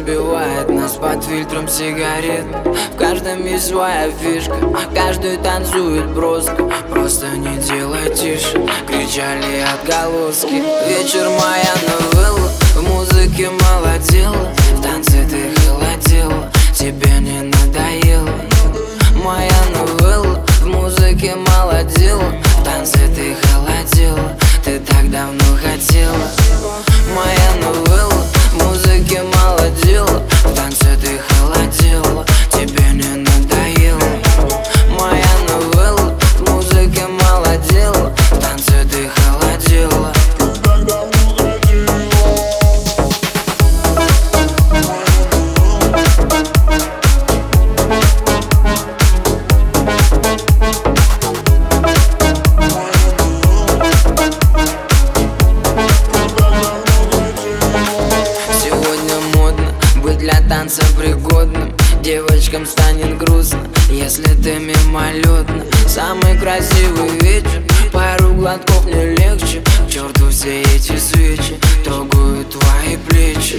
разбивает нас под фильтром сигарет. В каждом есть своя фишка, каждый танцует броско. Просто не делай тише, кричали отголоски. Вечер моя новелла, в музыке молодела В танце ты холодела, тебе не надоело. Моя новелла, в музыке молодела В танце ты холодела ты так давно хотела. Моя новелла для танца пригодным Девочкам станет грустно, если ты мимолетно Самый красивый вечер, пару глотков не легче. К черту все эти свечи, трогают твои плечи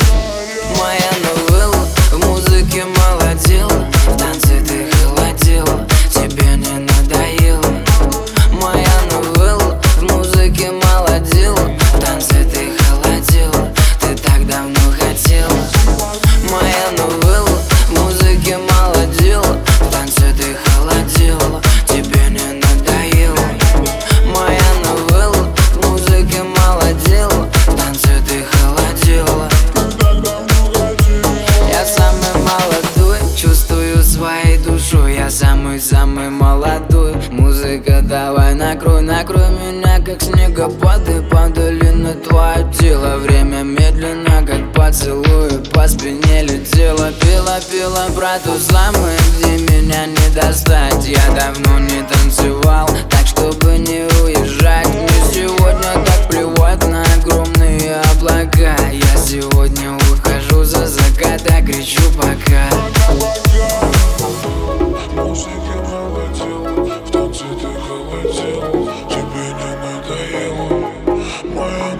накрой, накрой меня Как снегопады падали на твое тело. Время медленно, как поцелуй По спине летело, пила, пила Про ту самую, где меня не достать. Я давно не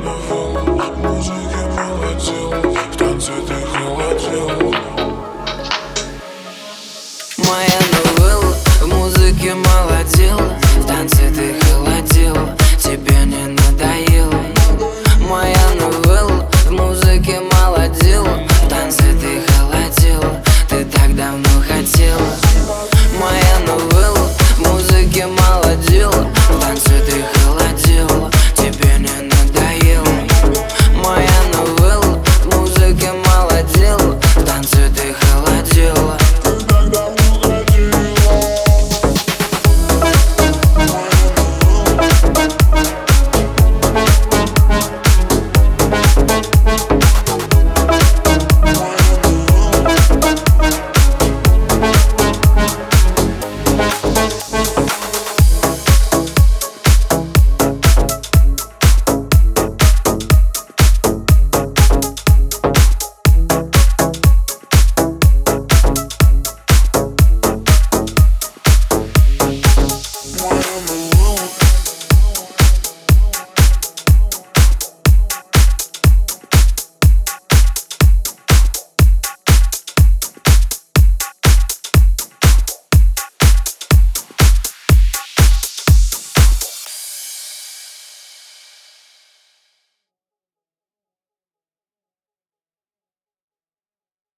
my.